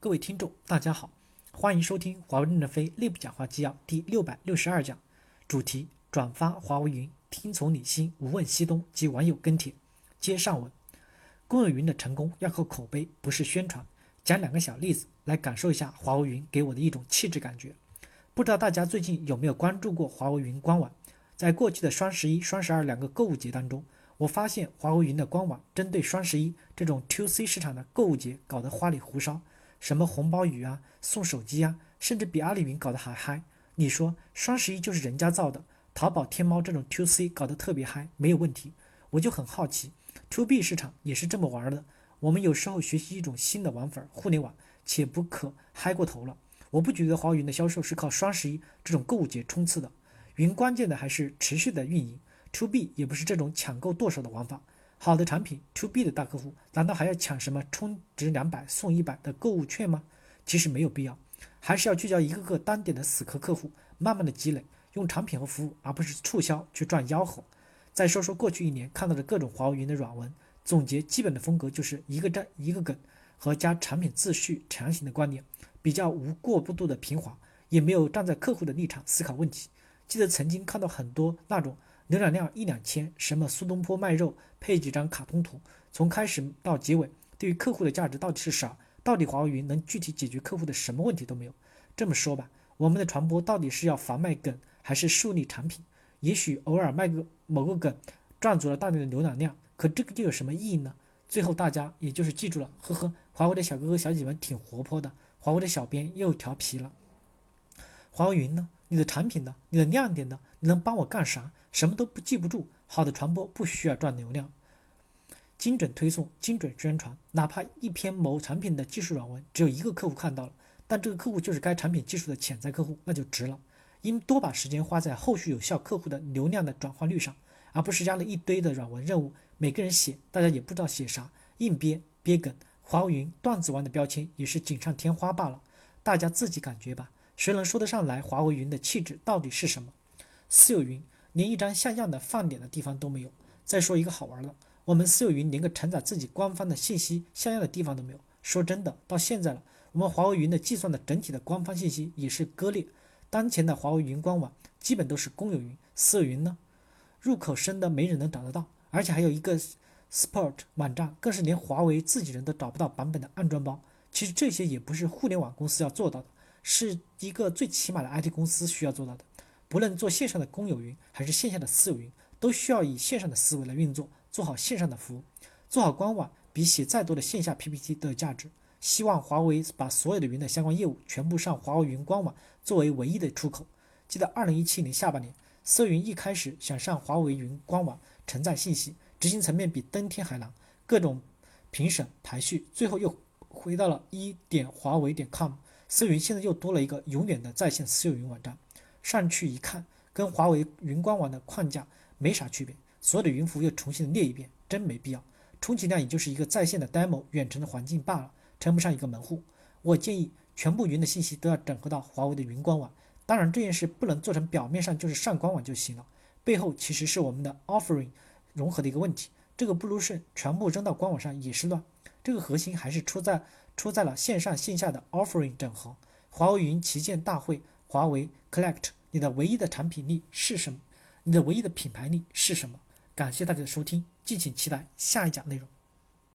各位听众，大家好，欢迎收听华为任正非内部讲话纪要第六百六十二讲，主题：转发华为云，听从你心，无问西东及网友跟帖。接上文，公有云的成功要靠口碑，不是宣传。讲两个小例子来感受一下华为云给我的一种气质感觉。不知道大家最近有没有关注过华为云官网？在过去的双十一、双十二两个购物节当中，我发现华为云的官网针对双十一这种 To C 市场的购物节搞得花里胡哨。什么红包雨啊，送手机啊，甚至比阿里云搞得还嗨。你说双十一就是人家造的，淘宝、天猫这种 to C 搞得特别嗨，没有问题。我就很好奇，to B 市场也是这么玩的。我们有时候学习一种新的玩法，互联网，且不可嗨过头了。我不觉得华为云的销售是靠双十一这种购物节冲刺的，云关键的还是持续的运营。to B 也不是这种抢购剁手的玩法。好的产品，to B 的大客户难道还要抢什么充值两百送一百的购物券吗？其实没有必要，还是要聚焦一个个单点的死磕客户，慢慢的积累，用产品和服务，而不是促销去赚吆喝。再说说过去一年看到的各种华为云的软文，总结基本的风格就是一个站一个梗和加产品自序强行的观念，比较无过不度的平滑，也没有站在客户的立场思考问题。记得曾经看到很多那种。浏览量一两千，什么苏东坡卖肉，配几张卡通图，从开始到结尾，对于客户的价值到底是啥？到底华为云能具体解决客户的什么问题都没有？这么说吧，我们的传播到底是要防卖梗，还是树立产品？也许偶尔卖个某个梗，赚足了大量的浏览量，可这个又有什么意义呢？最后大家也就是记住了，呵呵，华为的小哥哥小姐姐们挺活泼的，华为的小编又调皮了。华为云呢？你的产品呢？你的亮点呢？你能帮我干啥？什么都不记不住，好的传播不需要赚流量，精准推送、精准宣传，哪怕一篇某产品的技术软文只有一个客户看到了，但这个客户就是该产品技术的潜在客户，那就值了。应多把时间花在后续有效客户的流量的转化率上，而不是压了一堆的软文任务，每个人写，大家也不知道写啥，硬憋憋梗。华为云段子王的标签也是锦上添花罢了，大家自己感觉吧。谁能说得上来华为云的气质到底是什么？私有云。连一张像样的放点的地方都没有。再说一个好玩的，我们私有云连个承载自己官方的信息像样的地方都没有。说真的，到现在了，我们华为云的计算的整体的官方信息也是割裂。当前的华为云官网基本都是公有云，私有云呢，入口深的没人能找得到，而且还有一个 sport 网站，更是连华为自己人都找不到版本的安装包。其实这些也不是互联网公司要做到的，是一个最起码的 IT 公司需要做到的。不论做线上的公有云还是线下的私有云，都需要以线上的思维来运作，做好线上的服务，做好官网比写再多的线下 PPT 都有价值。希望华为把所有的云的相关业务全部上华为云官网，作为唯一的出口。记得二零一七年下半年，搜云一开始想上华为云官网承载信息，执行层面比登天还难，各种评审排序，最后又回到了一点华为点 com。私云现在又多了一个永远的在线私有云网站。上去一看，跟华为云官网的框架没啥区别，所有的云服务又重新列一遍，真没必要。充其量也就是一个在线的 demo 远程的环境罢了，称不上一个门户。我建议全部云的信息都要整合到华为的云官网。当然这件事不能做成表面上就是上官网就行了，背后其实是我们的 offering 融合的一个问题。这个不如顺全部扔到官网上也是乱。这个核心还是出在出在了线上线下的 offering 整合。华为云旗舰大会。华为 Collect，你的唯一的产品力是什么？你的唯一的品牌力是什么？感谢大家的收听，敬请期待下一讲内容。